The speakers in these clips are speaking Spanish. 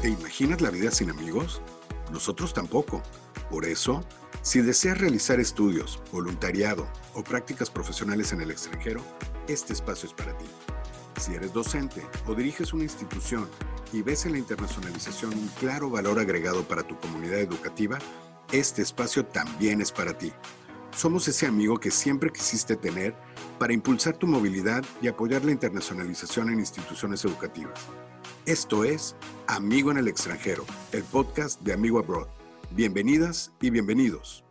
¿Te imaginas la vida sin amigos? Nosotros tampoco. Por eso, si deseas realizar estudios, voluntariado o prácticas profesionales en el extranjero, este espacio es para ti. Si eres docente o diriges una institución y ves en la internacionalización un claro valor agregado para tu comunidad educativa, este espacio también es para ti. Somos ese amigo que siempre quisiste tener para impulsar tu movilidad y apoyar la internacionalización en instituciones educativas. Esto es Amigo en el extranjero, el podcast de Amigo Abroad. Bienvenidas y bienvenidos.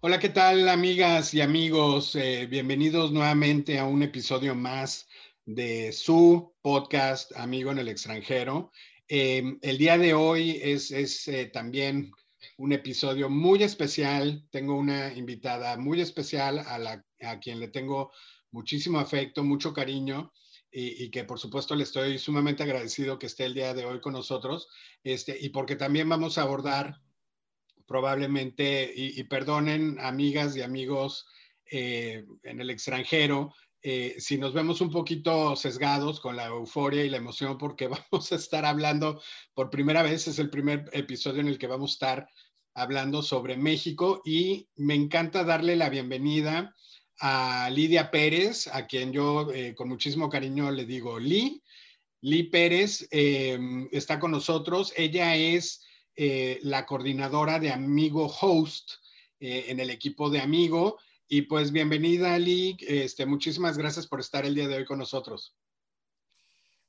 Hola, ¿qué tal amigas y amigos? Eh, bienvenidos nuevamente a un episodio más de su podcast Amigo en el extranjero. Eh, el día de hoy es, eh, también un episodio muy especial. Tengo una invitada muy especial a, la, a quien le tengo muchísimo afecto, mucho cariño y, que por supuesto le estoy sumamente agradecido que esté el día de hoy con nosotros, este, y porque también vamos a abordar probablemente, y, perdonen amigas y amigos eh, en el extranjero, eh, si nos vemos un poquito sesgados con la euforia y la emoción, porque vamos a estar hablando por primera vez, es el primer episodio en el que vamos a estar hablando sobre México y me encanta darle la bienvenida a Lidia Pérez, a quien yo eh, con muchísimo cariño le digo Li. Li Pérez em, está con nosotros. Ella es eh, la coordinadora de Amigo Host eh, en el equipo de Amigo. Y pues bienvenida, Li. Este, muchísimas gracias por estar el día de hoy con nosotros.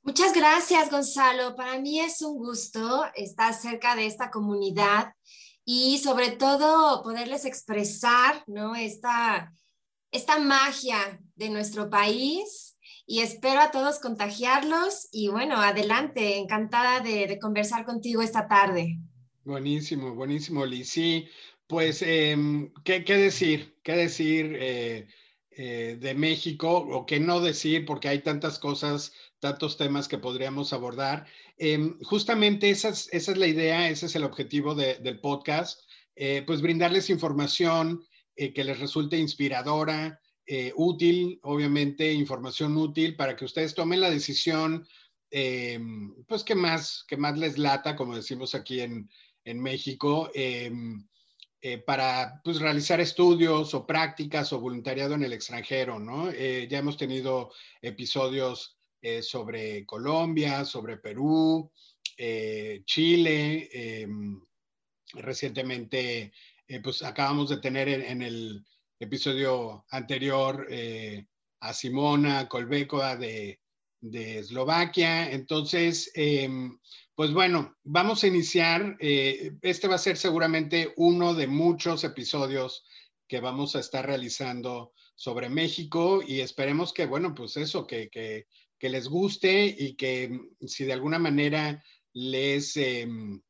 Muchas gracias, Gonzalo. Para mí es un gusto estar cerca de esta comunidad y sobre todo poderles expresar ¿no? esta, esta magia de nuestro país y espero a todos contagiarlos y bueno, adelante, encantada de, conversar contigo esta tarde. Buenísimo, buenísimo, Liz. Pues, em, ¿qué, decir? ¿Qué decir eh, eh, de México o qué no decir? Porque hay tantas cosas, tantos temas que podríamos abordar. Em, justamente esa es, la idea, ese es el objetivo del podcast, eh, pues brindarles información, eh, que les resulte inspiradora, eh, útil, obviamente información útil para que ustedes tomen la decisión, eh, pues que más, que más les lata, como decimos aquí en, en México, para pues, realizar estudios o prácticas o voluntariado en el extranjero, ¿no? ya hemos tenido episodios sobre Colombia, sobre Perú, Chile, recientemente eh, pues acabamos de tener en, el episodio anterior eh, a Simona Kolbekova de, de Eslovaquia. Entonces, em, pues bueno, vamos a iniciar. Eh, este va a ser seguramente uno de muchos episodios que vamos a estar realizando sobre México y esperemos que, bueno, pues eso, que, que, que les guste y que si de alguna manera les em,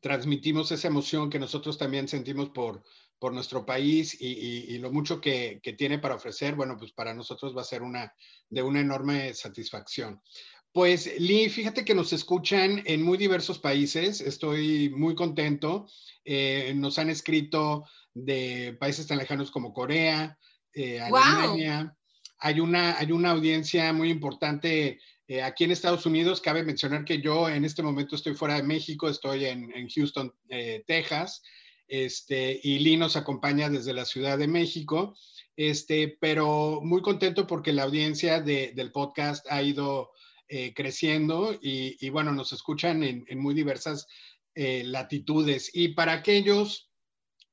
transmitimos esa emoción que nosotros también sentimos por, por nuestro país y, lo mucho que, tiene para ofrecer, bueno, pues para nosotros va a ser una, de una enorme satisfacción. Pues Lee, fíjate que nos escuchan en muy diversos países, estoy muy contento. Eh, nos han escrito de países tan lejanos como Corea, eh, Alemania. Hay, una, hay una audiencia muy importante eh, aquí en Estados Unidos, cabe mencionar que yo en este momento estoy fuera de México, estoy en, Houston, eh, Texas, este, y Lee nos acompaña desde la Ciudad de México, este, pero muy contento porque la audiencia del podcast ha ido eh, creciendo y, bueno, nos escuchan en, muy diversas latitudes. Y para aquellos,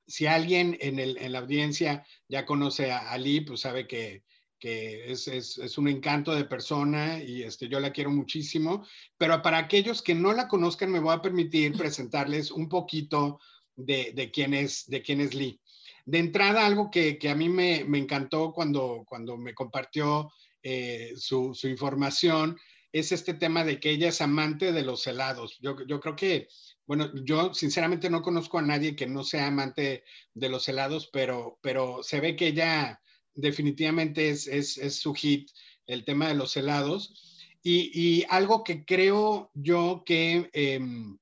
si alguien en, la audiencia ya conoce a, a Lee, pues sabe que que es, es, es, un encanto de persona y este, yo la quiero muchísimo, pero para aquellos que no la conozcan me voy a permitir presentarles un poquito de, de, quién, es, de quién es Lee. De entrada, algo que, que a mí me, me, encantó cuando, cuando me compartió eh, su, su, información es este tema de que ella es amante de los helados. Yo, yo creo que, bueno, yo sinceramente no conozco a nadie que no sea amante de los helados, pero, pero se ve que ella definitivamente es, su hit, el tema de los helados. Y, algo que creo yo que em,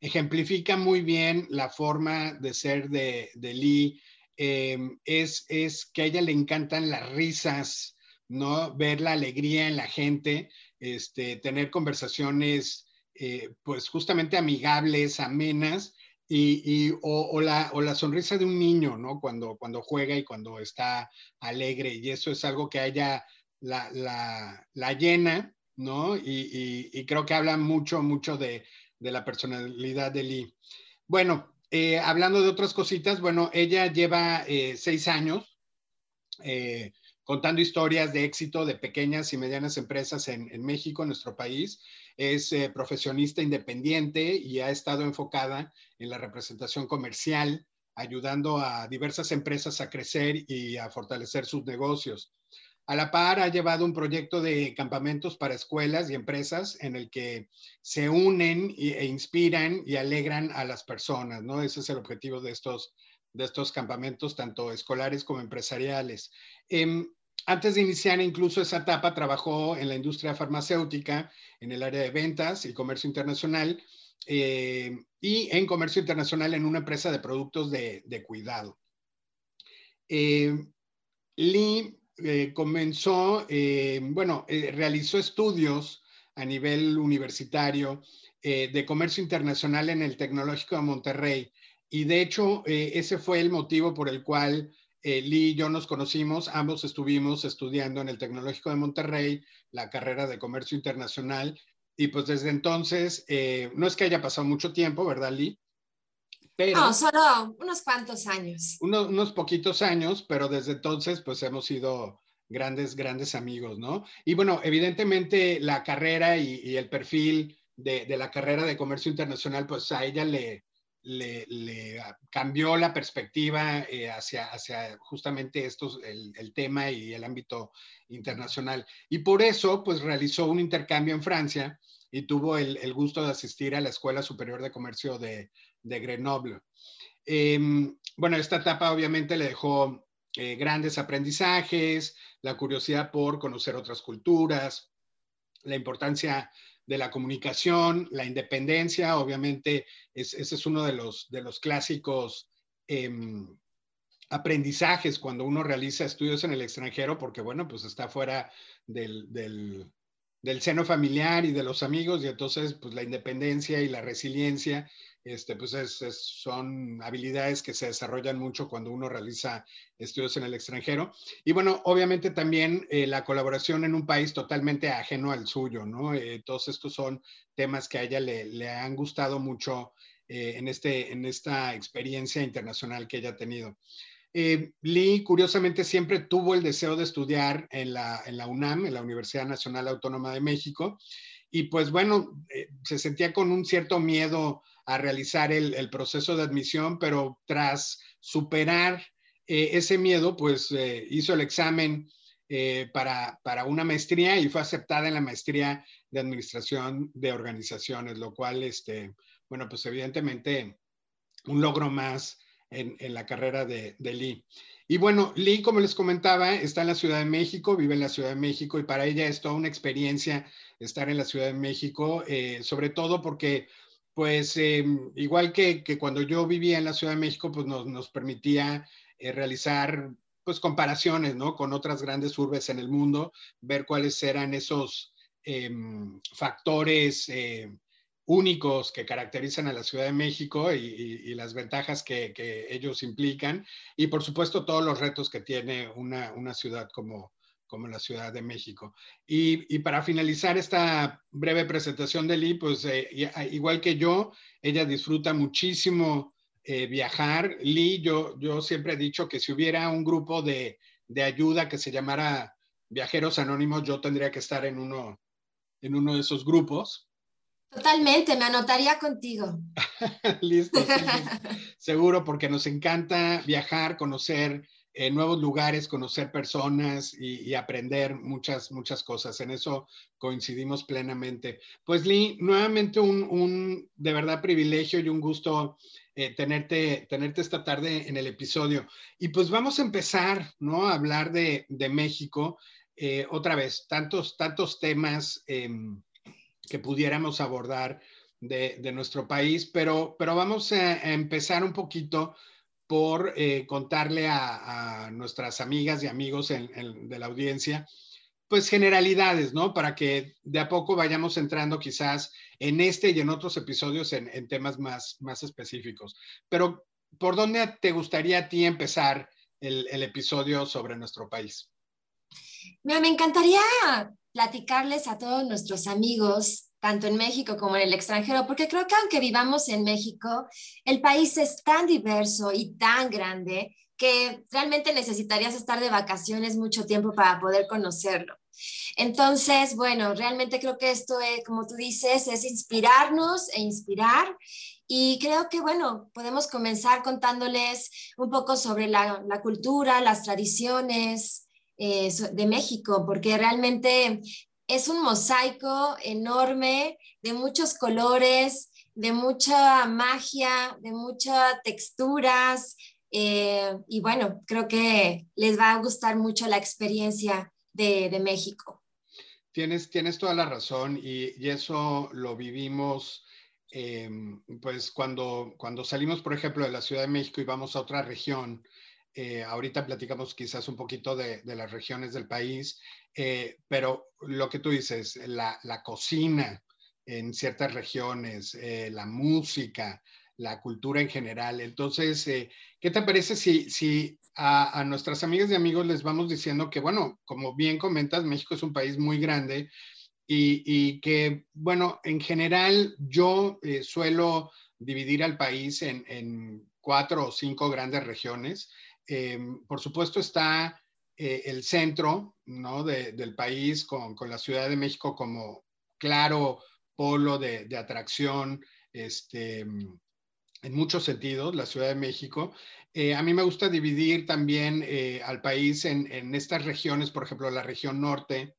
ejemplifica muy bien la forma de ser de, Lee em, es, es que a ella le encantan las risas ¿no? Ver la alegría en la gente, este, tener conversaciones, eh, pues justamente amigables, amenas, y, o, la, sonrisa de un niño, ¿no? Cuando, juega y cuando está alegre, y eso es algo que a ella la, llena, ¿no? Y, creo que habla mucho, mucho de, de la personalidad de Lee. Bueno, eh, hablando de otras cositas, bueno, ella lleva eh, seis años eh, contando historias de éxito de pequeñas y medianas empresas en, en México, en nuestro país. Es profesionista independiente y ha estado enfocada en la representación comercial, ayudando a diversas empresas a crecer y a fortalecer sus negocios. A la par, ha llevado un proyecto de campamentos para escuelas y empresas en el que se unen e inspiran y alegran a las personas, ¿no? Ese es el objetivo de estos, de estos campamentos, tanto escolares como empresariales. Em, antes de iniciar incluso esa etapa, trabajó en la industria farmacéutica, en el área de ventas y comercio internacional, eh, y en comercio internacional en una empresa de productos de, cuidado. Eh, Lee eh, comenzó, eh, bueno, eh, realizó estudios a nivel universitario de comercio internacional en el Tecnológico de Monterrey. Y de hecho, ese fue el motivo por el cual Lee y yo nos conocimos. Ambos estuvimos estudiando en el Tecnológico de Monterrey la carrera de comercio internacional. Y pues desde entonces, no es que haya pasado mucho tiempo, ¿verdad, Lee? no, solo unos cuantos años. Unos, poquitos años, pero desde entonces pues hemos sido grandes, grandes amigos, ¿no? Y bueno, evidentemente la carrera y, el perfil de, la carrera de comercio internacional, pues a ella le, le, cambió la perspectiva eh, hacia, justamente estos, el, tema y el ámbito internacional. Y por eso, pues realizó un intercambio en Francia y tuvo el, gusto de asistir a la Escuela Superior de Comercio de, de Grenoble. Em, bueno, esta etapa obviamente le dejó eh, grandes aprendizajes, la curiosidad por conocer otras culturas, la importancia de la comunicación, la independencia, obviamente ese es uno de los, de los clásicos em, aprendizajes cuando uno realiza estudios en el extranjero, porque bueno, pues está fuera del seno familiar y de los amigos y entonces pues la independencia y la resiliencia este, pues son habilidades que se desarrollan mucho cuando uno realiza estudios en el extranjero. Y bueno, obviamente también eh, la colaboración en un país totalmente ajeno al suyo, ¿no? Eh, todos estos son temas que a ella le, han gustado mucho eh, en, este, en esta experiencia internacional que ella ha tenido. Eh, Lee, curiosamente, siempre tuvo el deseo de estudiar en la, UNAM, en la Universidad Nacional Autónoma de México, y pues bueno, eh, se sentía con un cierto miedo a realizar el, el proceso de admisión, pero tras superar eh, ese miedo, pues hizo el examen para, para, una maestría y fue aceptada en la maestría de Administración de Organizaciones, lo cual, este, bueno, pues evidentemente un logro más en, la carrera de, Lee. Y bueno, Lee, como les comentaba, está en la Ciudad de México, vive en la Ciudad de México y para ella es toda una experiencia estar en la Ciudad de México, eh, sobre todo porque, pues, em, igual que, cuando yo vivía en la Ciudad de México, pues nos, permitía eh, realizar, pues, comparaciones, ¿no? Con otras grandes urbes en el mundo, ver cuáles eran esos em, factores eh, únicos que caracterizan a la Ciudad de México y, las ventajas que, ellos implican y por supuesto todos los retos que tiene una, ciudad como, como la Ciudad de México. Y, para finalizar esta breve presentación de Lee, pues eh, igual que yo, ella disfruta muchísimo eh, viajar. Lee, yo, yo siempre he dicho que si hubiera un grupo de, de ayuda que se llamara Viajeros Anónimos, yo tendría que estar en uno, en uno de esos grupos Totalmente, me anotaría contigo. Listo, seguro, porque nos encanta viajar, conocer eh, nuevos lugares, conocer personas y, aprender muchas, muchas cosas. En eso coincidimos plenamente. Pues Lee, nuevamente un, de verdad privilegio y un gusto eh, tenerte, tenerte esta tarde en el episodio. Y pues vamos a empezar, ¿no? A hablar de, México. Eh, otra vez, tantos, tantos temas. Que pudiéramos abordar de, nuestro país, pero, pero vamos a, empezar un poquito por eh, contarle a, nuestras amigas y amigos de la audiencia, pues generalidades, ¿no? Para que de a poco vayamos entrando quizás en este y en otros episodios en, temas más, más específicos. Pero, ¿por dónde te gustaría a ti empezar el episodio sobre nuestro país? Me encantaría platicarles a todos nuestros amigos, tanto en México como en el extranjero, porque creo que aunque vivamos en México, el país es tan diverso y tan grande que realmente necesitarías estar de vacaciones mucho tiempo para poder conocerlo. Entonces, bueno, realmente creo que esto, es, como tú dices, es inspirarnos e inspirar. Y creo que, bueno, podemos comenzar contándoles un poco sobre la cultura, las tradiciones, eh, de México, porque realmente es un mosaico enorme de muchos colores, de mucha magia, de muchas texturas. Eh, y bueno, creo que les va a gustar mucho la experiencia de, México. Tienes, tienes toda la razón y, eso lo vivimos. Em, pues cuando, cuando salimos, por ejemplo, de la Ciudad de México y vamos a otra región, eh, ahorita platicamos quizás un poquito de, las regiones del país, eh, pero lo que tú dices, la, cocina en ciertas regiones, eh, la música, la cultura en general. Entonces, ¿qué te parece si, si a, nuestras amigas y amigos les vamos diciendo que, bueno, como bien comentas, México es un país muy grande y, que, bueno, en general yo suelo dividir al país en cuatro o cinco grandes regiones. Em, por supuesto está eh, el centro ¿no? del país con, la Ciudad de México como claro polo de, atracción este, en muchos sentidos, la Ciudad de México. Eh, a mí me gusta dividir también eh, al país en, estas regiones, por ejemplo, la región norte,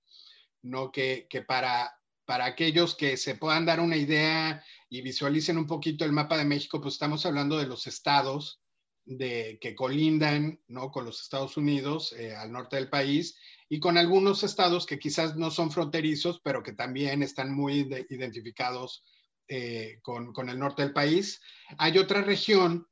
¿no? que, que para, para aquellos que se puedan dar una idea y visualicen un poquito el mapa de México, pues estamos hablando de los estados, de, que colindan ¿no? con los Estados Unidos eh, al norte del país y con algunos estados que quizás no son fronterizos, pero que también están muy identificados eh, con, con, el norte del país. Hay otra región,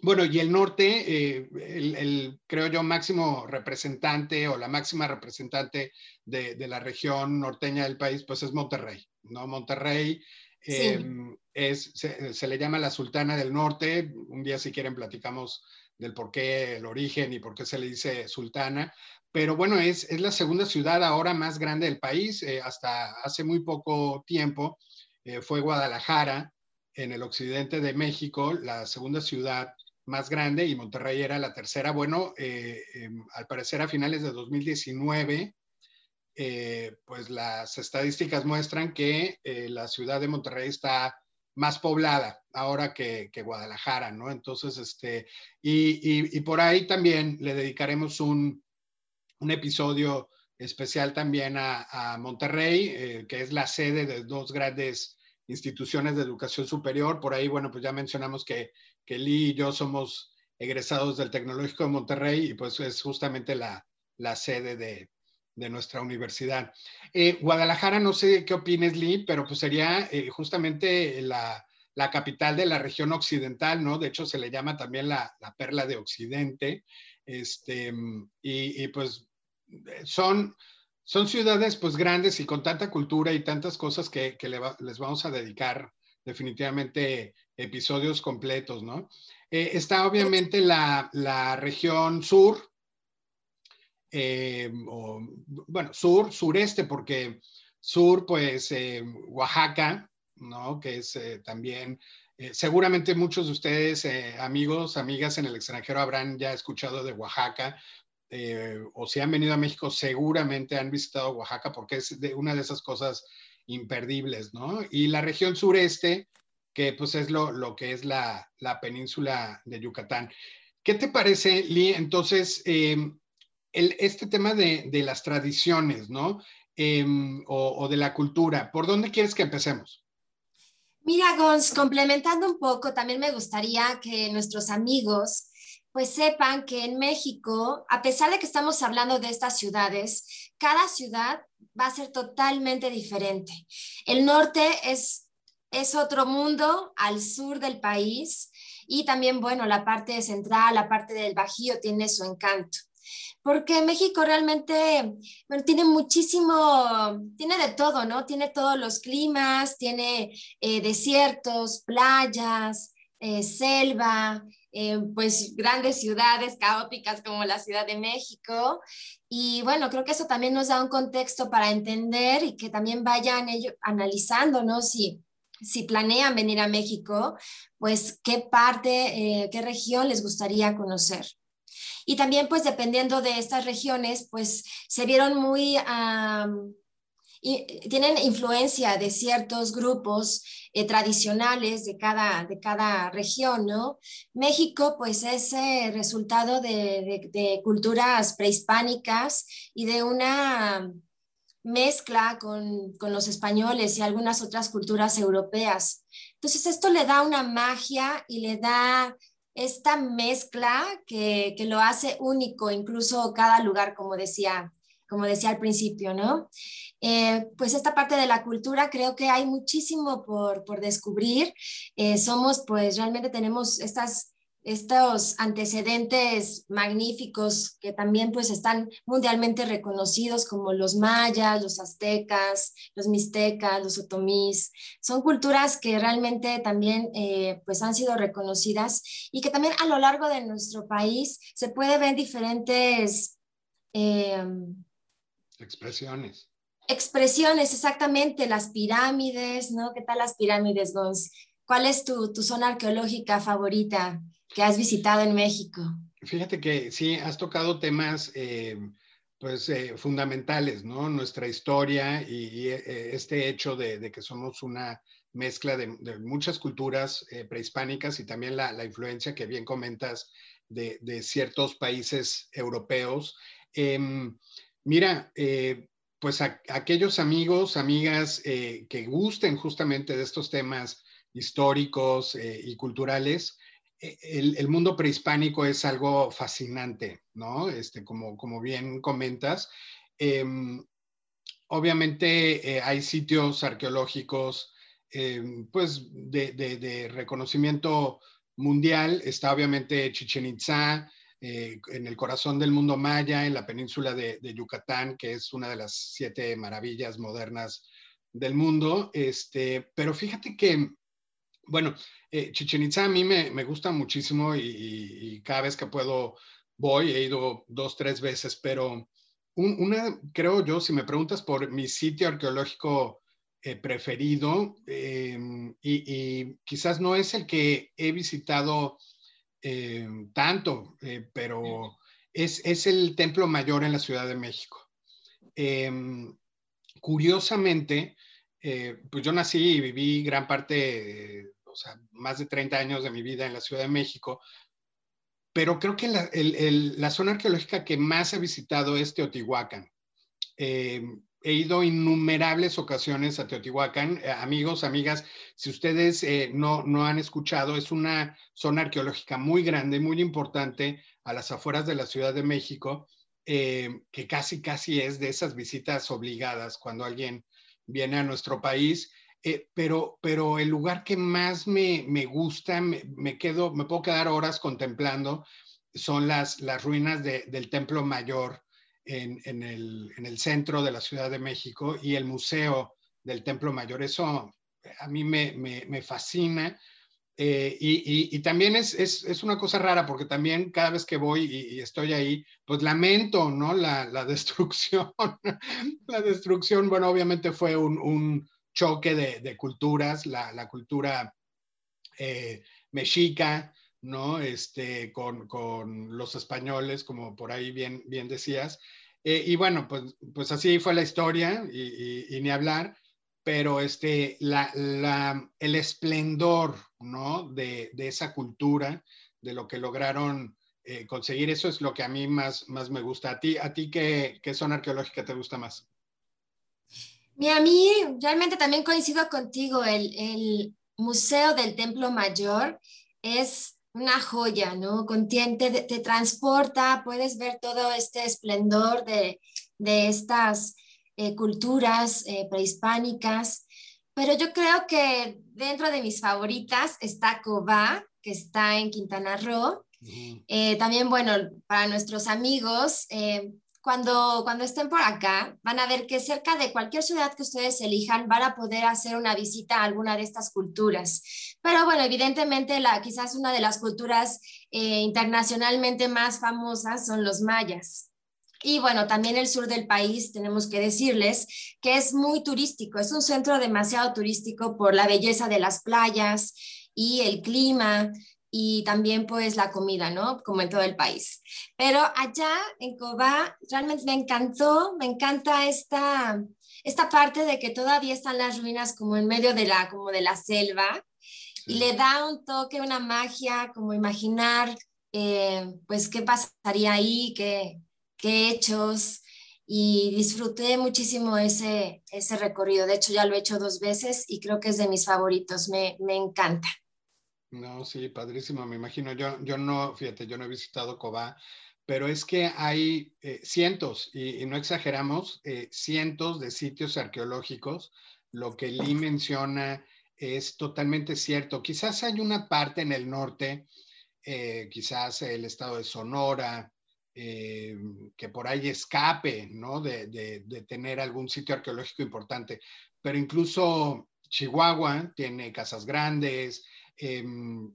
bueno, y el norte, eh, el, creo yo, máximo representante o la máxima representante de, de, la región norteña del país, pues es Monterrey, ¿no? Monterrey Em, es, se, le llama la Sultana del Norte. Un día, si quieren, platicamos del por qué, el origen y por qué se le dice Sultana. Pero bueno, es, es la segunda ciudad ahora más grande del país. Eh, hasta hace muy poco tiempo eh, fue Guadalajara, en el occidente de México, la segunda ciudad más grande y Monterrey era la tercera. Bueno, eh, em, al parecer a finales de 2019 eh, pues las estadísticas muestran que eh, la ciudad de Monterrey está más poblada ahora que, Guadalajara, ¿no? Entonces, este, y, por ahí también le dedicaremos un, episodio especial también a, Monterrey, eh, que es la sede de dos grandes instituciones de educación superior. Por ahí, bueno, pues ya mencionamos que, que Lee y yo somos egresados del Tecnológico de Monterrey y pues es justamente la, la sede de, de nuestra universidad. Eh, Guadalajara, no sé qué opines, Lee, pero pues sería eh, justamente la, capital de la región occidental, ¿no? De hecho, se le llama también la, perla de Occidente. Este, y, pues son, son ciudades pues grandes y con tanta cultura y tantas cosas que, les vamos a dedicar definitivamente episodios completos, ¿no? Eh, está obviamente la, la región sur, eh, o, bueno, sur, sureste, porque sur, pues eh, Oaxaca, ¿no? Que es eh, también, seguramente muchos de ustedes, amigos, amigas en el extranjero, habrán ya escuchado de Oaxaca. o si han venido a México, seguramente han visitado Oaxaca porque es de, una de esas cosas imperdibles, ¿no? Y la región sureste, que pues es lo, lo que es la, la, península de Yucatán. ¿Qué te parece, Lee? Entonces, este tema de, las tradiciones, ¿no? Em, o, de la cultura, ¿por dónde quieres que empecemos? Mira, Gons, complementando un poco, también me gustaría que nuestros amigos pues sepan que en México, a pesar de que estamos hablando de estas ciudades, cada ciudad va a ser totalmente diferente. El norte es, es otro mundo al sur del país y también, bueno, la parte central, la parte del Bajío tiene su encanto. Porque México realmente tiene muchísimo, tiene de todo, ¿no? Tiene todos los climas, tiene eh, desiertos, playas, eh, selva, eh, pues grandes ciudades caóticas como la Ciudad de México. Y bueno, creo que eso también nos da un contexto para entender y que también vayan ellos analizando, ¿no? Si, si planean venir a México, pues qué parte, qué región les gustaría conocer. Y también, pues, dependiendo de estas regiones, pues, se vieron muy, tienen influencia de ciertos grupos eh, tradicionales de cada, de cada región, ¿no? México, pues, es eh, resultado de, de, culturas prehispánicas y de una mezcla con, con, los españoles y algunas otras culturas europeas. Entonces, esto le da una magia y le da esta mezcla que, que, lo hace único, incluso cada lugar, como decía, como decía al principio, ¿no? Eh, pues esta parte de la cultura creo que hay muchísimo por, por descubrir. Eh, somos, pues realmente tenemos estas estos antecedentes magníficos que también pues están mundialmente reconocidos como los mayas, los aztecas, los mixtecas, los otomís. Son culturas que realmente también eh, pues han sido reconocidas y que también a lo largo de nuestro país se puede ver diferentes... Em, expresiones. Expresiones, exactamente, las pirámides, ¿no? ¿Qué tal las pirámides, Gons? ¿Cuál es tu, tu zona arqueológica favorita? Que has visitado en México. Fíjate que sí, has tocado temas eh, pues eh, fundamentales, ¿no? Nuestra historia y, eh, este hecho de, que somos una mezcla de, muchas culturas prehispánicas y también la, influencia que bien comentas de, ciertos países europeos. Em, mira, pues aquellos amigos, amigas que gusten justamente de estos temas históricos y culturales, e, el, mundo prehispánico es algo fascinante, ¿no? Este, como, como bien comentas. Em, obviamente eh, hay sitios arqueológicos, em, pues, de, reconocimiento mundial. Está obviamente Chichen Itza, eh, en el corazón del mundo maya, en la península de, Yucatán, que es una de las siete maravillas modernas del mundo. Este, pero fíjate que bueno, eh, Chichen Itza a mí me, me gusta muchísimo y, cada vez que puedo voy, he ido dos, tres veces, pero una, creo yo, si me preguntas por mi sitio arqueológico eh, preferido, em, y, quizás no es el que he visitado tanto, eh, pero es, es, el Templo Mayor en la Ciudad de México. Curiosamente, pues yo nací y viví gran parte sea, más de 30 años de mi vida en la Ciudad de México, pero creo que la, zona arqueológica que más he visitado es Teotihuacán. Eh, he ido innumerables ocasiones a Teotihuacán. Eh, amigos, amigas, si ustedes eh, no, no han escuchado, es una zona arqueológica muy grande, muy importante a las afueras de la Ciudad de México, que casi, casi es de esas visitas obligadas cuando alguien viene a nuestro país. Eh, pero, pero el lugar que más me, me gusta, me, quedo, me puedo quedar horas contemplando, son las, las ruinas del Templo Mayor en, en, el, en, el, centro de la Ciudad de México y el Museo del Templo Mayor. Eso a mí me, me fascina. Eh, y, y, también es, es, es, una cosa rara porque también cada vez que voy y, estoy ahí, pues lamento, ¿no? La, la destrucción. la destrucción, bueno, obviamente fue un, un, choque de, culturas, la, cultura eh, mexica, ¿no? Este, con, los españoles, como por ahí bien, bien decías. Eh, y bueno, pues, pues así fue la historia y, ni hablar, pero este, la, el esplendor, ¿no? De, esa cultura, de lo que lograron eh, conseguir, eso es lo que a mí más, más me gusta. ¿A ti, a ti qué, qué zona arqueológica te gusta más? A mí realmente también coincido contigo, el, Museo del Templo Mayor es una joya, ¿no? Contiente, te, transporta, puedes ver todo este esplendor de, estas eh, culturas eh, prehispánicas, pero yo creo que dentro de mis favoritas está Cobá, que está en Quintana Roo, Eh, también, bueno, para nuestros amigos, cuando, cuando estén por acá, van a ver que cerca de cualquier ciudad que ustedes elijan, van a poder hacer una visita a alguna de estas culturas. Pero bueno, evidentemente, la, quizás una de las culturas eh, internacionalmente más famosas son los mayas. Y bueno, también el sur del país, tenemos que decirles que es muy turístico, es un centro demasiado turístico por la belleza de las playas y el clima y también pues la comida, ¿no? Como en todo el país. Pero allá en Cobá realmente me encantó, me encanta esta, esta parte de que todavía están las ruinas como en medio de la, como de la selva y le da un toque, una magia, como imaginar eh, pues qué pasaría ahí, qué, qué hechos y disfruté muchísimo ese, ese recorrido. De hecho, ya lo he hecho dos veces y creo que es de mis favoritos, me, me encanta. No, sí, padrísimo, me imagino. Yo, yo no, fíjate, yo no he visitado Cobá, pero es que hay eh, cientos, y, no exageramos, eh, cientos de sitios arqueológicos. Lo que Lee menciona es totalmente cierto. Quizás hay una parte en el norte, eh, quizás el estado de Sonora, que por ahí escape, ¿no? De, de tener algún sitio arqueológico importante, pero incluso Chihuahua tiene casas grandes, Em,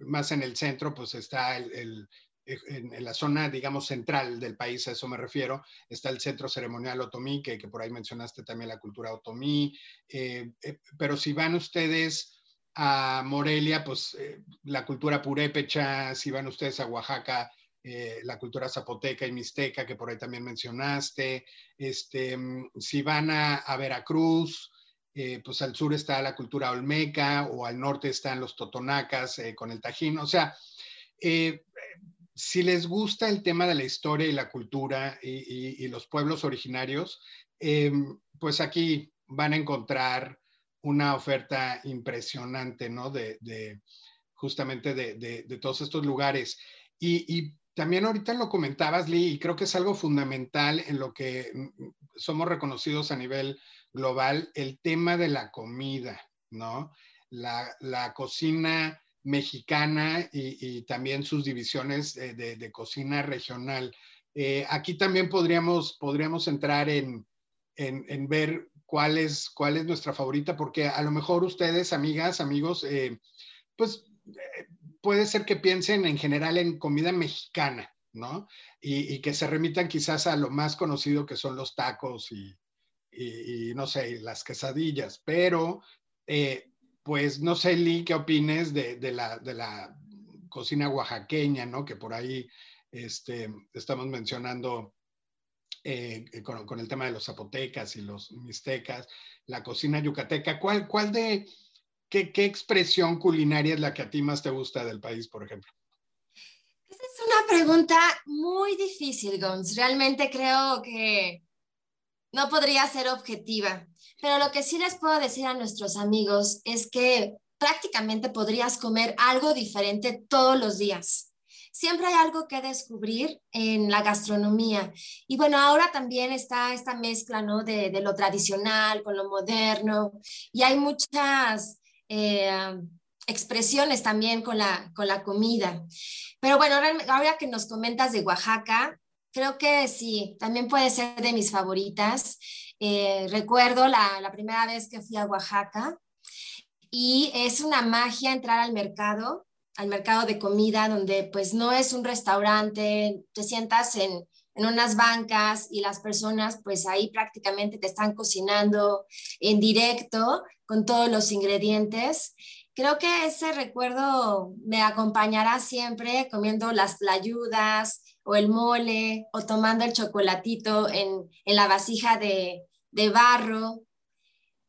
más en el centro, pues está el, en, la zona, digamos, central del país, a eso me refiero, está el centro ceremonial otomí, que, que por ahí mencionaste también la cultura otomí, eh, eh, pero si van ustedes a Morelia, pues eh, la cultura purépecha, si van ustedes a Oaxaca, la cultura zapoteca y mixteca, que por ahí también mencionaste, este, si van a, a Veracruz, eh, pues al sur está la cultura olmeca o al norte están los totonacas eh, con el tajín. O sea, eh, si les gusta el tema de la historia y la cultura y, los pueblos originarios, pues aquí van a encontrar una oferta impresionante, ¿no? De, justamente de, todos estos lugares. Y, y, también ahorita lo comentabas, Lee, y creo que es algo fundamental en lo que mm, somos reconocidos a nivel global el tema de la comida, ¿no? La, cocina mexicana y, también sus divisiones de, cocina regional. Eh, aquí también podríamos, podríamos entrar en, ver cuál es, cuál es nuestra favorita, porque a lo mejor ustedes, amigas, amigos, eh, pues eh, puede ser que piensen en general en comida mexicana, ¿no? Y, y, que se remitan quizás a lo más conocido que son los tacos y, no sé, las quesadillas, pero eh, pues no sé, Lee, qué opines de, de, la, de, la, cocina oaxaqueña, ¿no? Que por ahí este, estamos mencionando eh, con, con, el tema de los zapotecas y los mixtecas, la cocina yucateca. ¿Cuál, cuál de, qué, qué expresión culinaria es la que a ti más te gusta del país, por ejemplo? Esa es una pregunta muy difícil, Gons. Realmente creo que no podría ser objetiva, pero lo que sí les puedo decir a nuestros amigos es que prácticamente podrías comer algo diferente todos los días. Siempre hay algo que descubrir en la gastronomía. Y bueno, ahora también está esta mezcla ¿no? de, lo tradicional con lo moderno y hay muchas eh, expresiones también con la, con la comida. Pero bueno, ahora que nos comentas de Oaxaca, Creo que sí, también puede ser de mis favoritas. Eh, recuerdo la, la, primera vez que fui a Oaxaca y es una magia entrar al mercado, al mercado de comida, donde pues no es un restaurante, te sientas en, en unas bancas y las personas pues ahí prácticamente te están cocinando en directo con todos los ingredientes. Creo que ese recuerdo me acompañará siempre comiendo las playudas, o el mole o tomando el chocolatito en, la vasija de, barro.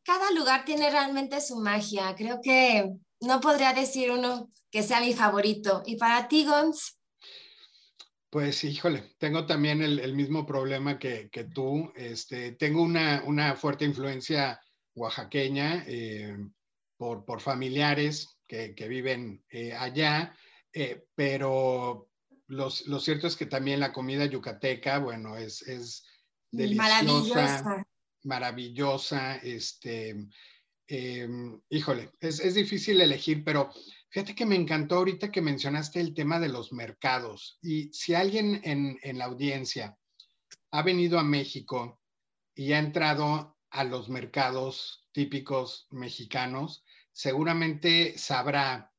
Cada lugar tiene realmente su magia. Creo que no podría decir uno que sea mi favorito. ¿Y para ti, Gons? Pues híjole, tengo también el, mismo problema que, tú. Este, tengo una, fuerte influencia oaxaqueña eh, por, familiares que, viven eh, allá, eh, pero lo cierto es que también la comida yucateca, bueno, es, es deliciosa, maravillosa. maravillosa este, em, híjole, es, difícil elegir, pero fíjate que me encantó ahorita que mencionaste el tema de los mercados. Y si alguien en, en la audiencia ha venido a México y ha entrado a los mercados típicos mexicanos, seguramente sabrá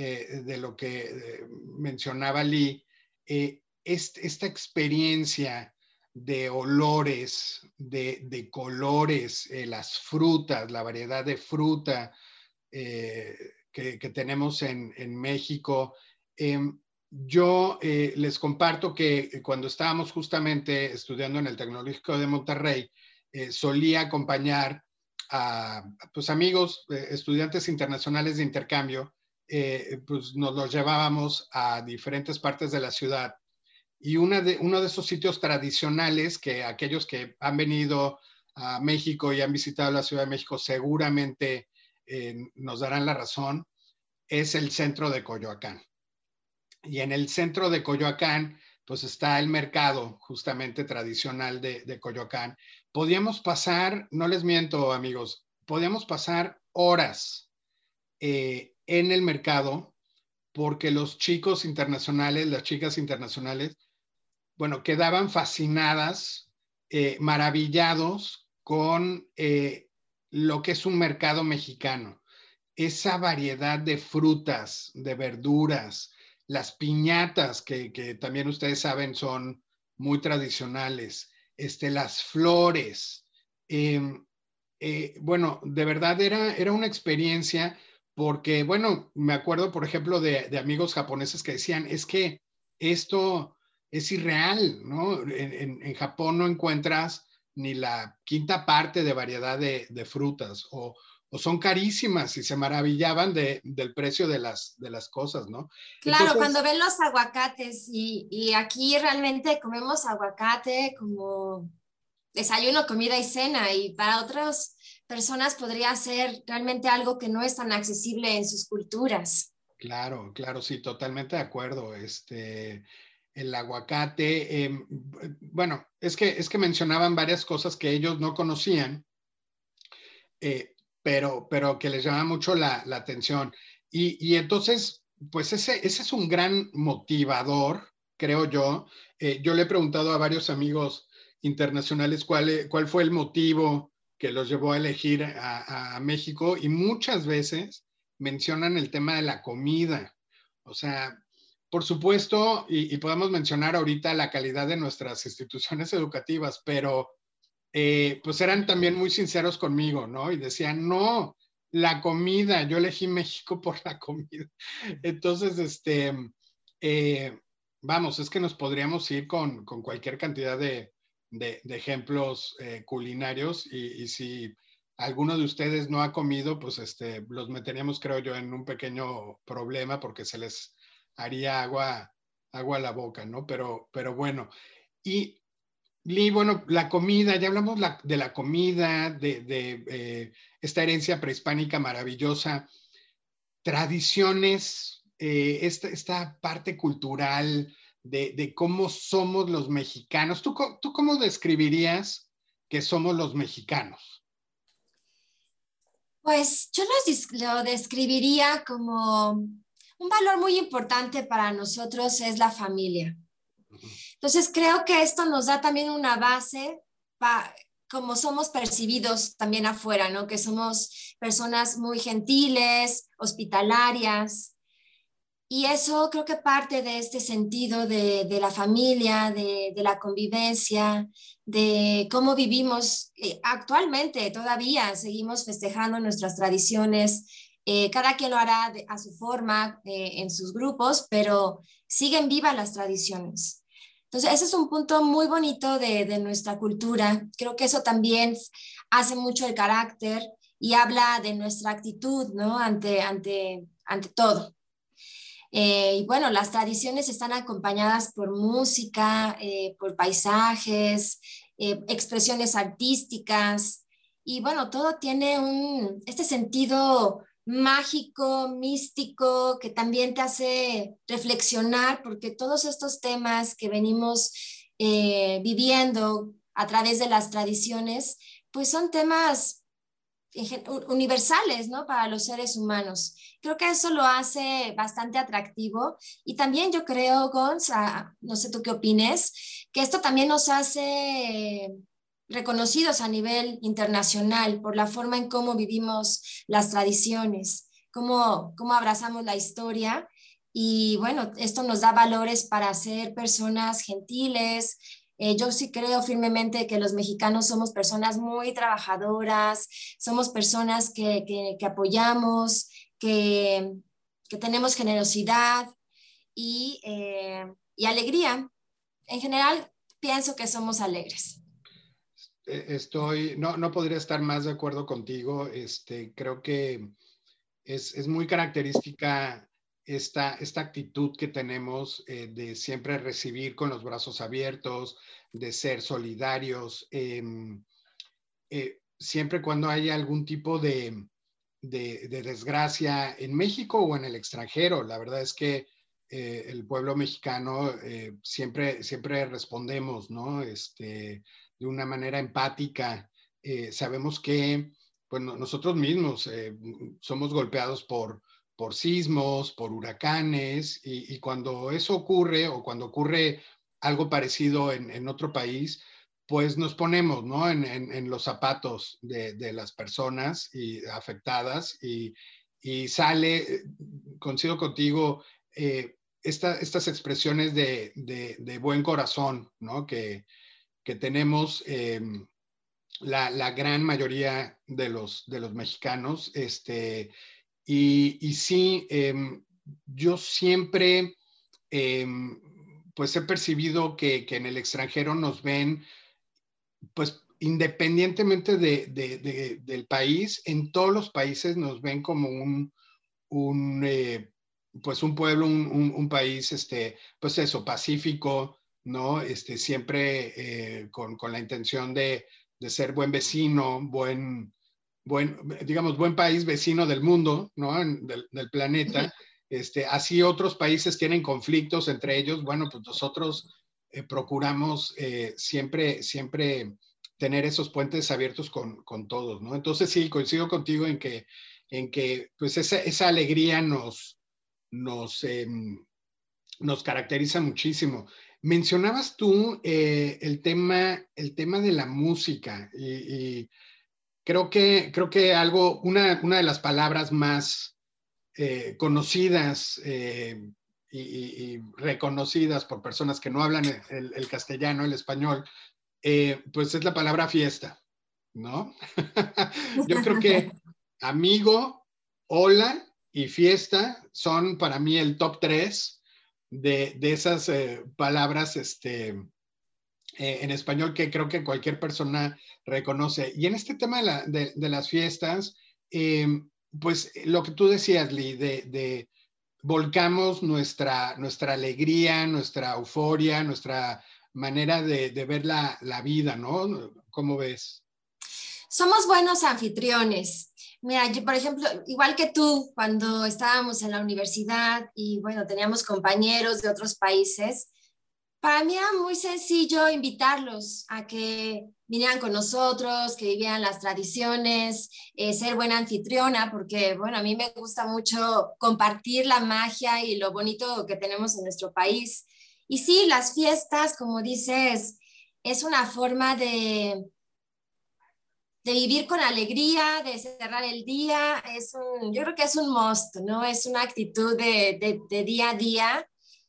eh, de lo que eh, mencionaba Lee, eh, esta experiencia de olores, de, colores, las frutas, la variedad de fruta que, tenemos en, México. Em, yo les comparto que cuando estábamos justamente estudiando en el Tecnológico de Monterrey, solía acompañar a pues, amigos, estudiantes internacionales de intercambio eh, pues nos los llevábamos a diferentes partes de la ciudad. Y una de, uno de esos sitios tradicionales que aquellos que han venido a México y han visitado la Ciudad de México seguramente eh, nos darán la razón, es el centro de Coyoacán. Y en el centro de Coyoacán, pues está el mercado justamente tradicional de, Coyoacán. Podíamos pasar, no les miento amigos, podíamos pasar horas eh, en el mercado porque los chicos internacionales, las chicas internacionales, bueno, quedaban fascinadas, eh, maravillados con eh, lo que es un mercado mexicano. Esa variedad de frutas, de verduras, las piñatas, que, también ustedes saben son muy tradicionales, este, las flores. Em, eh, bueno, de verdad era, era una experiencia porque, bueno, me acuerdo, por ejemplo, de, amigos japoneses que decían, es que esto es irreal, ¿no? En, Japón no encuentras ni la quinta parte de variedad de, frutas o, son carísimas y se maravillaban del precio de las, de las cosas, ¿no? Claro, cuando ven los aguacates y, y, aquí realmente comemos aguacate como desayuno, comida y cena y para otros personas podría ser realmente algo que no es tan accesible en sus culturas. Claro, claro, sí, totalmente de acuerdo. Este, el aguacate, em, bueno, es que, es que mencionaban varias cosas que ellos no conocían, eh, pero, pero que les llama mucho la, atención. Y, entonces, pues ese, ese es un gran motivador, creo yo. Eh, yo le he preguntado a varios amigos internacionales cuál, cuál fue el motivo que los llevó a elegir a, México y muchas veces mencionan el tema de la comida. O sea, por supuesto, y, podemos mencionar ahorita la calidad de nuestras instituciones educativas, pero eh, pues eran también muy sinceros conmigo, ¿no? Y decían, no, la comida, yo elegí México por la comida. Entonces, este, eh, vamos, es que nos podríamos ir con cualquier cantidad de, de, ejemplos eh, culinarios y, si alguno de ustedes no ha comido, pues este, los meteríamos, creo yo, en un pequeño problema porque se les haría agua, agua a la boca, ¿no? Pero, pero bueno, y, y bueno, la comida, ya hablamos de la comida, de, eh, esta herencia prehispánica maravillosa, tradiciones, eh, esta, parte cultural, de, cómo somos los mexicanos. ¿Tú, ¿Tú cómo describirías que somos los mexicanos? Pues yo lo, describiría como un valor muy importante para nosotros es la familia. Entonces creo que esto nos da también una base para como somos percibidos también afuera, ¿no? Que somos personas muy gentiles, hospitalarias, y eso creo que parte de este sentido de, la familia, de, la convivencia, de cómo vivimos eh, actualmente, todavía seguimos festejando nuestras tradiciones. Eh, cada quien lo hará a su forma, eh, en sus grupos, pero siguen vivas las tradiciones. Entonces, ese es un punto muy bonito de, de nuestra cultura. Creo que eso también hace mucho el carácter y habla de nuestra actitud, ¿no? Ante, ante, ante todo. Eh, y bueno, las tradiciones están acompañadas por música, eh, por paisajes, eh, expresiones artísticas y bueno, todo tiene un, este sentido mágico, místico, que también te hace reflexionar porque todos estos temas que venimos viviendo a través de las tradiciones, pues son temas universales, ¿no? Para los seres humanos. Creo que eso lo hace bastante atractivo y también yo creo, Gonz, no sé tú qué opines, que esto también nos hace reconocidos a nivel internacional por la forma en cómo vivimos las tradiciones, cómo, cómo abrazamos la historia y bueno, esto nos da valores para ser personas gentiles, eh, yo sí creo firmemente que los mexicanos somos personas muy trabajadoras, somos personas que, que, apoyamos, que, que, tenemos generosidad y, eh, y, alegría. En general, pienso que somos alegres. E, estoy, no, no podría estar más de acuerdo contigo. Este, creo que es, es muy característica esta, esta actitud que tenemos eh, de siempre recibir con los brazos abiertos, de ser solidarios, em, eh, siempre cuando hay algún tipo de, de, desgracia en México o en el extranjero. La verdad es que eh, el pueblo mexicano siempre, siempre respondemos, ¿no? Este, de una manera empática. sabemos que pues, nosotros mismos somos golpeados por por sismos, por huracanes, y, cuando eso ocurre o cuando ocurre algo parecido en, otro país, pues nos ponemos ¿no? en, los zapatos de, las personas y, afectadas y, sale, coincido contigo, eh, estas expresiones de, buen corazón ¿no? que, tenemos em, la, gran mayoría de los, de los mexicanos. Este, y, sí, em, yo siempre, em, pues he percibido que, en el extranjero nos ven, pues independientemente del país, en todos los países nos ven como un, eh, pues un pueblo, un, país, este, pues eso, pacífico, ¿no? Este, siempre eh, con, con, la intención de, de, ser buen vecino, buen, buen, digamos, buen país vecino del mundo, ¿no? del, planeta. Este, así otros países tienen conflictos entre ellos, bueno, pues nosotros eh, procuramos eh, siempre, siempre tener esos puentes abiertos con, con, todos, ¿no? Entonces sí, coincido contigo en que, en que pues esa, esa alegría nos, nos, em, nos caracteriza muchísimo. Mencionabas tú eh, el, tema, el tema de la música y Creo que, creo que algo, una, una de las palabras más eh, conocidas eh, y, reconocidas por personas que no hablan el, castellano, el español, eh, pues es la palabra fiesta, ¿no? Yo creo que amigo, hola y fiesta son para mí el top tres de, de esas palabras este, en español que creo que cualquier persona reconoce. Y en este tema de, las fiestas, em, pues lo que tú decías, Lee, de, volcamos nuestra, nuestra alegría, nuestra euforia, nuestra manera de, ver la, vida, ¿no? ¿Cómo ves? Somos buenos anfitriones. Mira, yo, por ejemplo, igual que tú, cuando estábamos en la universidad y bueno, teníamos compañeros de otros países, para mí era muy sencillo invitarlos a que vinieran con nosotros, que vivieran las tradiciones, eh, ser buena anfitriona, porque, bueno, a mí me gusta mucho compartir la magia y lo bonito que tenemos en nuestro país. Y sí, las fiestas, como dices, es una forma de, de vivir con alegría, de cerrar el día. Es un, yo creo que es un must, ¿no? Es una actitud de, de, de día a día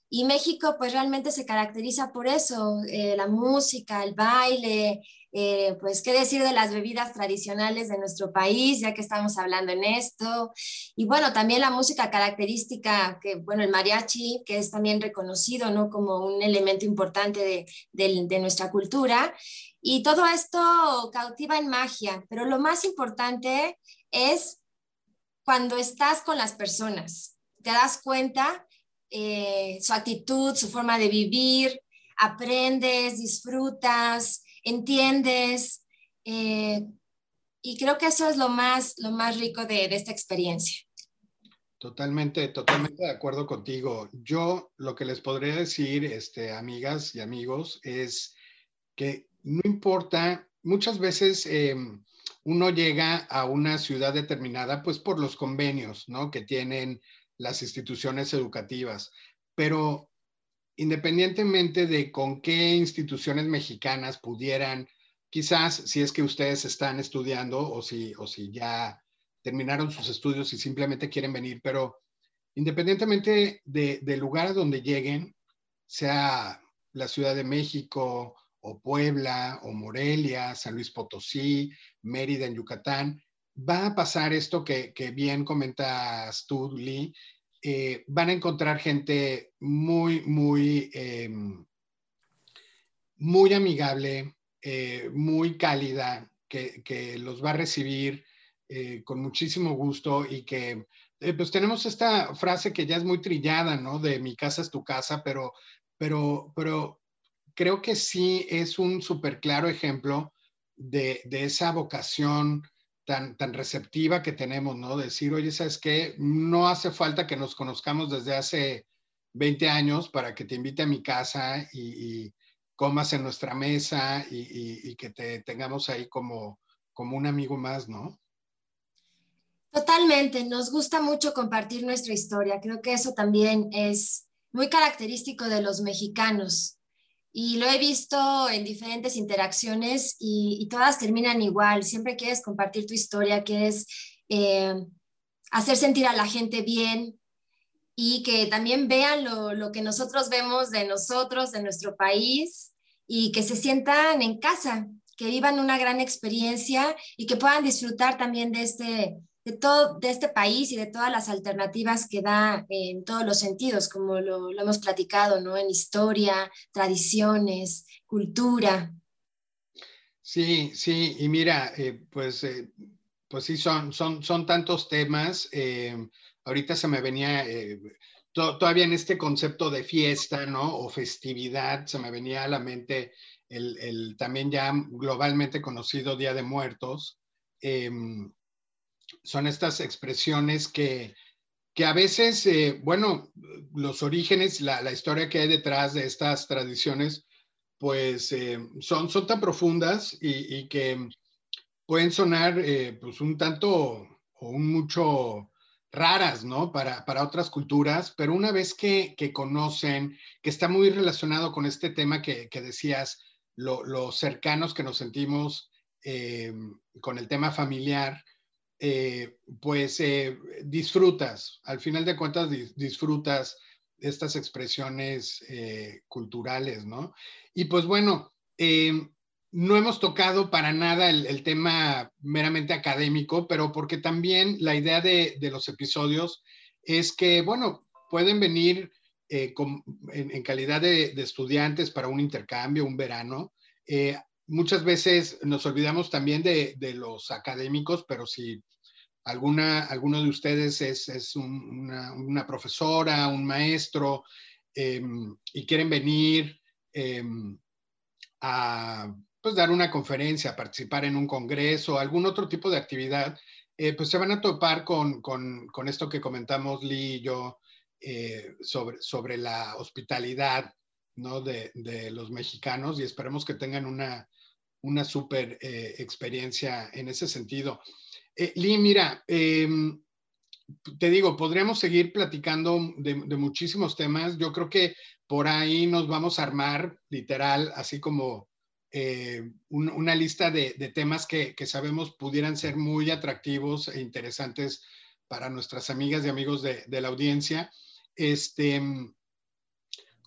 y México pues realmente se caracteriza por eso, eh, la música, el baile, eh, pues qué decir de las bebidas tradicionales de nuestro país, ya que estamos hablando en esto. Y bueno, también la música característica, que bueno, el mariachi, que es también reconocido, ¿no? Como un elemento importante de, de nuestra cultura. Y todo esto cautiva en magia, pero lo más importante es cuando estás con las personas, te das cuenta eh, su actitud, su forma de vivir, aprendes, disfrutas, entiendes. Eh, y creo que eso es lo más, lo más rico de, esta experiencia. Totalmente, totalmente de acuerdo contigo. Yo lo que les podría decir, este, amigas y amigos, es que no importa, muchas veces em, uno llega a una ciudad determinada, pues por los convenios, ¿no? Que tienen las instituciones educativas. Pero independientemente de con qué instituciones mexicanas pudieran, quizás si es que ustedes están estudiando o si, o si ya terminaron sus estudios y simplemente quieren venir, pero independientemente del lugar a donde lleguen, sea la Ciudad de México o Puebla o Morelia, San Luis Potosí, Mérida en Yucatán, va a pasar esto que, bien comentas tú, Lee, eh, van a encontrar gente muy, muy, em, muy amigable, eh, muy cálida, que, los va a recibir eh, con muchísimo gusto y que pues tenemos esta frase que ya es muy trillada, ¿no? De mi casa es tu casa, pero, pero, pero creo que sí es un súper claro ejemplo de, de esa vocación tan, tan receptiva que tenemos, ¿no? Decir, oye, ¿sabes qué? No hace falta que nos conozcamos desde hace 20 años para que te invite a mi casa y, comas en nuestra mesa y, que te tengamos ahí como, como un amigo más, ¿no? Totalmente, nos gusta mucho compartir nuestra historia. Creo que eso también es muy característico de los mexicanos y lo he visto en diferentes interacciones y, todas terminan igual. Siempre quieres compartir tu historia, quieres eh, hacer sentir a la gente bien y que también vean lo, lo, que nosotros vemos de nosotros, de nuestro país y que se sientan en casa, que vivan una gran experiencia y que puedan disfrutar también de este, de todo de este país y de todas las alternativas que da en todos los sentidos, como lo, hemos platicado, ¿no? En historia, tradiciones, cultura. Sí, sí, y mira, eh, pues, eh, pues sí, son, son, son tantos temas. Eh, ahorita se me venía, todavía en este concepto de fiesta, ¿no? O festividad, se me venía a la mente el, el también ya globalmente conocido Día de Muertos. Em, son estas expresiones que, que a veces, eh, bueno, los orígenes, la, la, historia que hay detrás de estas tradiciones, pues eh, son, son tan profundas y, y que pueden sonar eh, pues un tanto o un mucho raras, ¿no? Para, para otras culturas, pero una vez que, que, conocen, que está muy relacionado con este tema que, que decías, los lo cercanos que nos sentimos con el tema familiar, eh, pues eh, disfrutas, al final de cuentas disfrutas estas expresiones eh, culturales, ¿no? Y pues bueno, no hemos tocado para nada el, tema meramente académico, pero porque también la idea de, los episodios es que, bueno, pueden venir en, calidad de, estudiantes para un intercambio, un verano. Muchas veces nos olvidamos también de, de los académicos, pero si alguna, alguno de ustedes es, una, profesora, un maestro, em, y quieren venir em, a pues, dar una conferencia, participar en un congreso, algún otro tipo de actividad, eh, pues se van a topar con, esto que comentamos Lee y yo eh, sobre, sobre la hospitalidad ¿no? de, los mexicanos y esperemos que tengan una, una súper eh, experiencia en ese sentido. Eh, Lee, mira, em, te digo, podríamos seguir platicando de, muchísimos temas. Yo creo que por ahí nos vamos a armar, literal, así como eh, una lista de, temas que, sabemos pudieran ser muy atractivos e interesantes para nuestras amigas y amigos de, la audiencia. Este,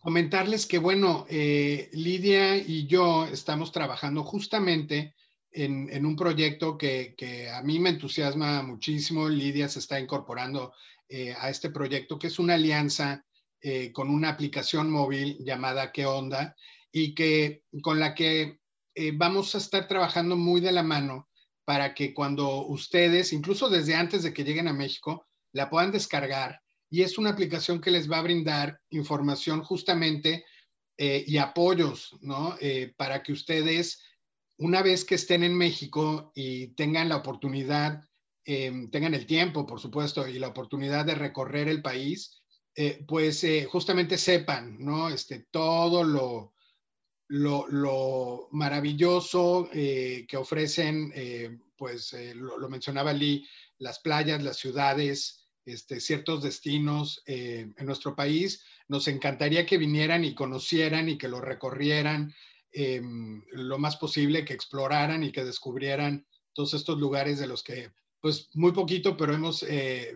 comentarles que, bueno, eh, Lidia y yo estamos trabajando justamente en, un proyecto que, a mí me entusiasma muchísimo. Lidia se está incorporando eh, a este proyecto, que es una alianza eh, con una aplicación móvil llamada ¿Qué onda? y que con la que vamos a estar trabajando muy de la mano para que cuando ustedes, incluso desde antes de que lleguen a México, la puedan descargar. Y es una aplicación que les va a brindar información justamente y apoyos, ¿no? para que ustedes una vez que estén en México y tengan la oportunidad, em, tengan el tiempo, por supuesto, y la oportunidad de recorrer el país, eh, pues eh, justamente sepan, ¿no? Este, todo lo, lo, maravilloso eh, que ofrecen, pues lo, mencionaba Lee, las playas, las ciudades, este, ciertos destinos en nuestro país. Nos encantaría que vinieran y conocieran y que lo recorrieran lo más posible, que exploraran y que descubrieran todos estos lugares de los que, pues muy poquito, pero hemos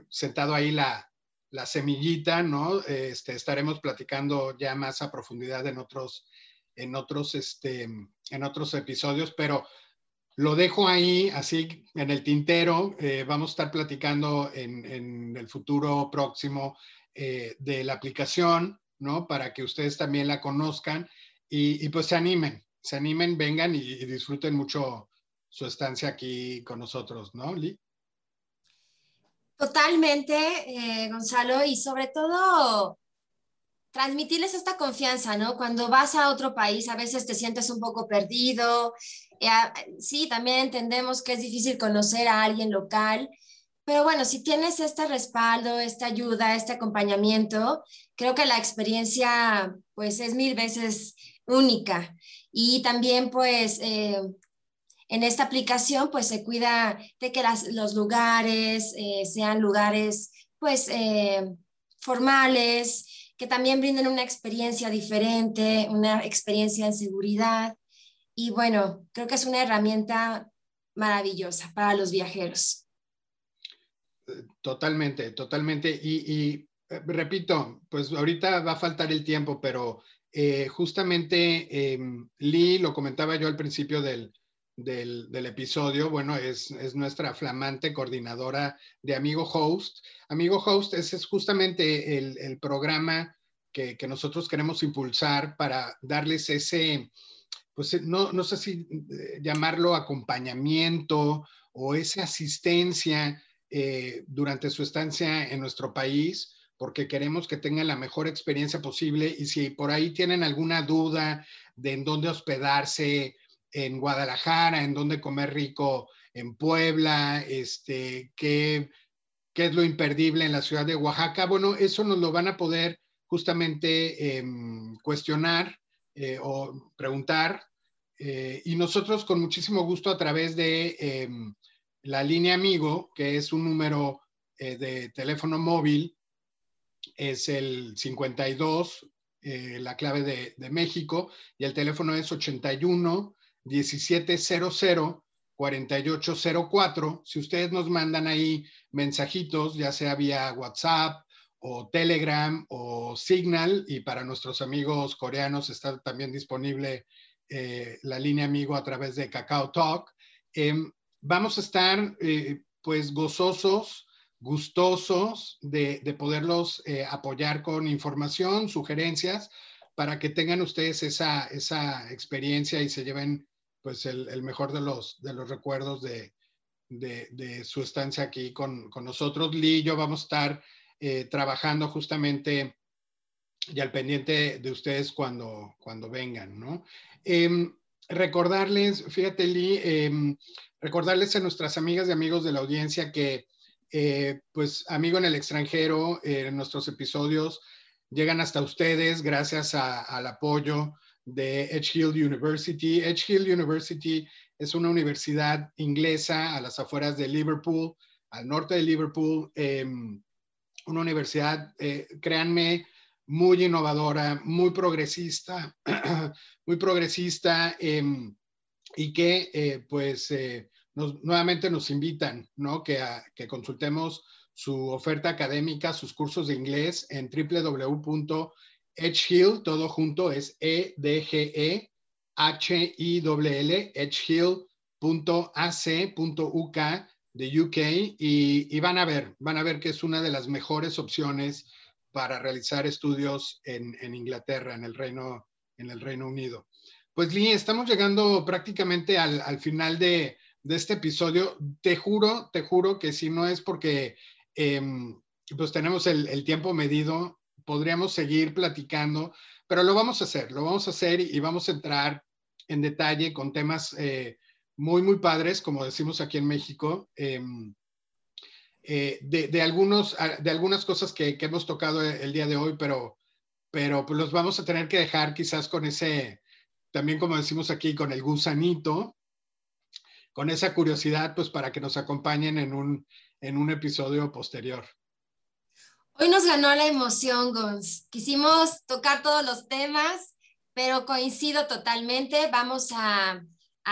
sentado ahí la, la semillita, ¿no? Este, estaremos platicando ya más a profundidad en otros, en otros, este, en otros episodios, pero lo dejo ahí, así en el tintero. Eh, vamos a estar platicando en, el futuro próximo eh, de la aplicación, ¿no? Para que ustedes también la conozcan y, pues se animen, se animen, vengan y, y, disfruten mucho su estancia aquí con nosotros, ¿no, Lee? Totalmente, eh, Gonzalo, y sobre todo transmitirles esta confianza, ¿no? Cuando vas a otro país, a veces te sientes un poco perdido. Eh, sí, también entendemos que es difícil conocer a alguien local, pero bueno, si tienes este respaldo, esta ayuda, este acompañamiento, creo que la experiencia pues es mil veces única. Y también pues eh, en esta aplicación pues se cuida de que los lugares eh, sean lugares pues formales, que también brinden una experiencia diferente, una experiencia en seguridad. Y bueno, creo que es una herramienta maravillosa para los viajeros. Totalmente, totalmente. Y, eh, repito, pues ahorita va a faltar el tiempo, pero justamente em, Lee, lo comentaba yo al principio del, del, episodio, bueno, es, nuestra flamante coordinadora de Amigo Host. Amigo Host es, justamente el, programa que, nosotros queremos impulsar para darles ese, pues no, no sé si eh, llamarlo acompañamiento o esa asistencia eh, durante su estancia en nuestro país porque queremos que tengan la mejor experiencia posible y si por ahí tienen alguna duda de en dónde hospedarse en Guadalajara, en dónde comer rico en Puebla, este, qué, qué es lo imperdible en la ciudad de Oaxaca. Bueno, eso nos lo van a poder justamente em, cuestionar eh, o preguntar. Eh, y nosotros con muchísimo gusto a través de em, la línea Amigo, que es un número eh, de teléfono móvil, es el 52, la clave de, de, México, y el teléfono es 81 1700 4804. Si ustedes nos mandan ahí mensajitos, ya sea vía WhatsApp o Telegram o Signal, y para nuestros amigos coreanos está también disponible eh, la línea amigo a través de Kakao Talk. Em, vamos a estar eh, pues gozosos, gustosos de, poderlos eh, apoyar con información, sugerencias, para que tengan ustedes esa, esa experiencia y se lleven pues el, mejor de los, de los recuerdos de, de, su estancia aquí con, con, nosotros. Lee y yo vamos a estar eh, trabajando justamente y al pendiente de ustedes cuando, cuando vengan, ¿no? Em, recordarles, fíjate Lee, em, recordarles a nuestras amigas y amigos de la audiencia que, eh, pues, amigo en el extranjero, eh, nuestros episodios llegan hasta ustedes gracias al apoyo de Edge Hill University. Edge Hill University es una universidad inglesa a las afueras de Liverpool, al norte de Liverpool, em, una universidad, eh, créanme, muy innovadora, muy progresista, muy progresista em, y que eh, pues eh, nuevamente nos invitan, ¿no? Que, que consultemos su oferta académica, sus cursos de inglés en www Edge Hill, todo junto es E-D-G-E H-I-L-L, edgehill.ac.uk de UK y, van a ver, van a ver que es una de las mejores opciones para realizar estudios en, Inglaterra, en el, Reino, en el Reino Unido. Pues Lee, estamos llegando prácticamente al, final de, este episodio. Te juro, te juro que si no es porque em, pues tenemos el, tiempo medido, podríamos seguir platicando, pero lo vamos a hacer, lo vamos a hacer y, vamos a entrar en detalle con temas eh, muy, muy padres, como decimos aquí en México, em, eh, de, algunos, de algunas cosas que, hemos tocado el día de hoy, pero, pero pues los vamos a tener que dejar quizás con ese, también como decimos aquí, con el gusanito, con esa curiosidad, pues para que nos acompañen en un, en un episodio posterior. Hoy nos ganó la emoción, Gons. Quisimos tocar todos los temas, pero coincido totalmente. Vamos a,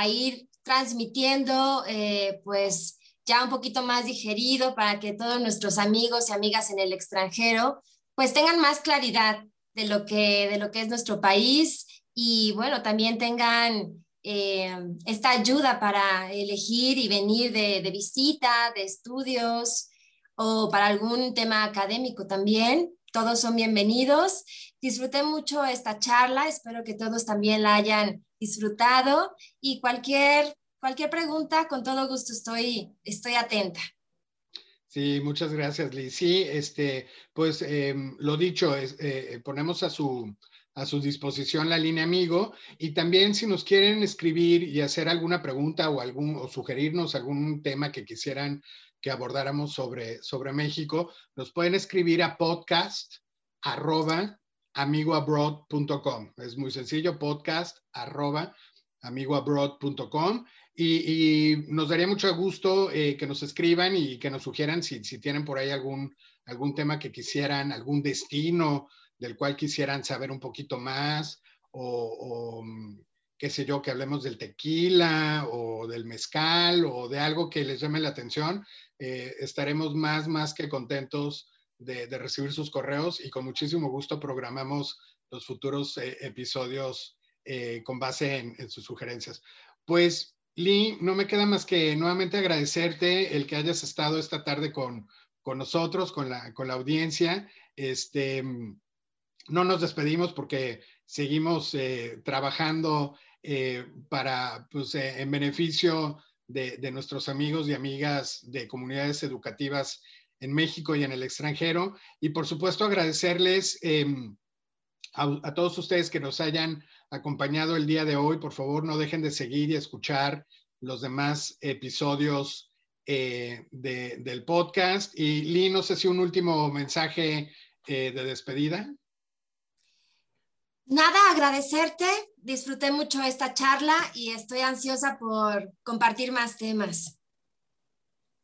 ir transmitiendo, eh, pues ya un poquito más digerido para que todos nuestros amigos y amigas en el extranjero, pues tengan más claridad de lo que, de lo que es nuestro país y bueno, también tengan eh, esta ayuda para elegir y venir de, de, visita, de estudios o para algún tema académico también. Todos son bienvenidos. Disfruté mucho esta charla, espero que todos también la hayan disfrutado y cualquier, cualquier pregunta, con todo gusto estoy, estoy atenta. Sí, muchas gracias, Liz. Sí, este, pues eh, lo dicho, es, eh, ponemos a su, a su disposición la línea amigo y también si nos quieren escribir y hacer alguna pregunta o algún o sugerirnos algún tema que quisieran que abordáramos sobre, sobre México, nos pueden escribir a podcast arroba amigoabroad.com. Es muy sencillo, podcast arroba amigoabroad.com y, nos daría mucho gusto eh, que nos escriban y que nos sugieran si, si tienen por ahí algún, algún tema que quisieran, algún destino, del cual quisieran saber un poquito más o, mm, qué sé yo, que hablemos del tequila o del mezcal o de algo que les llame la atención, eh, estaremos más, más que contentos de, recibir sus correos y con muchísimo gusto programamos los futuros eh, episodios eh, con base en, sus sugerencias. Pues, Lee, no me queda más que nuevamente agradecerte el que hayas estado esta tarde con, con nosotros, con la, con la audiencia. Este, no nos despedimos porque seguimos eh, trabajando eh, para, pues, eh, en beneficio de, nuestros amigos y amigas de comunidades educativas en México y en el extranjero. Y por supuesto agradecerles em, a, todos ustedes que nos hayan acompañado el día de hoy. Por favor, no dejen de seguir y escuchar los demás episodios del podcast. Y Lee, no sé si un último mensaje de despedida. Nada, agradecerte. Disfruté mucho esta charla y estoy ansiosa por compartir más temas.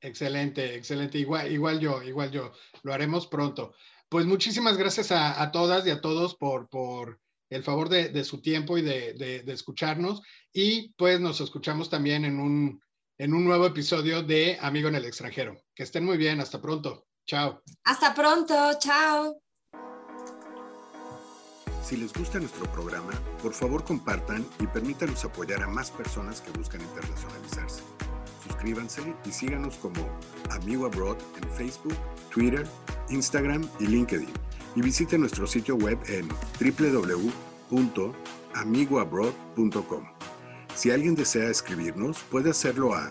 Excelente, excelente. Igual, igual yo, igual yo. Lo haremos pronto. Pues muchísimas gracias a, todas y a todos por, por el favor de, su tiempo y de, de, escucharnos. Y pues nos escuchamos también en un, en un nuevo episodio de Amigo en el extranjero. Que estén muy bien. Hasta pronto. Chao. Hasta pronto. Chao. Si les gusta nuestro programa, por favor compartan y permítanos apoyar a más personas que buscan internacionalizarse. Suscríbanse y síganos como Amigo Abroad en Facebook, Twitter, Instagram y LinkedIn. Y visiten nuestro sitio web en www.amigoabroad.com. Si alguien desea escribirnos, puede hacerlo a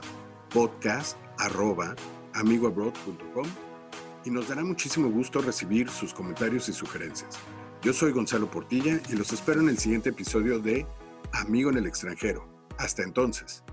podcast.amigoabroad.com y nos dará muchísimo gusto recibir sus comentarios y sugerencias. Yo soy Gonzalo Portilla y los espero en el siguiente episodio de Amigo en el extranjero. Hasta entonces.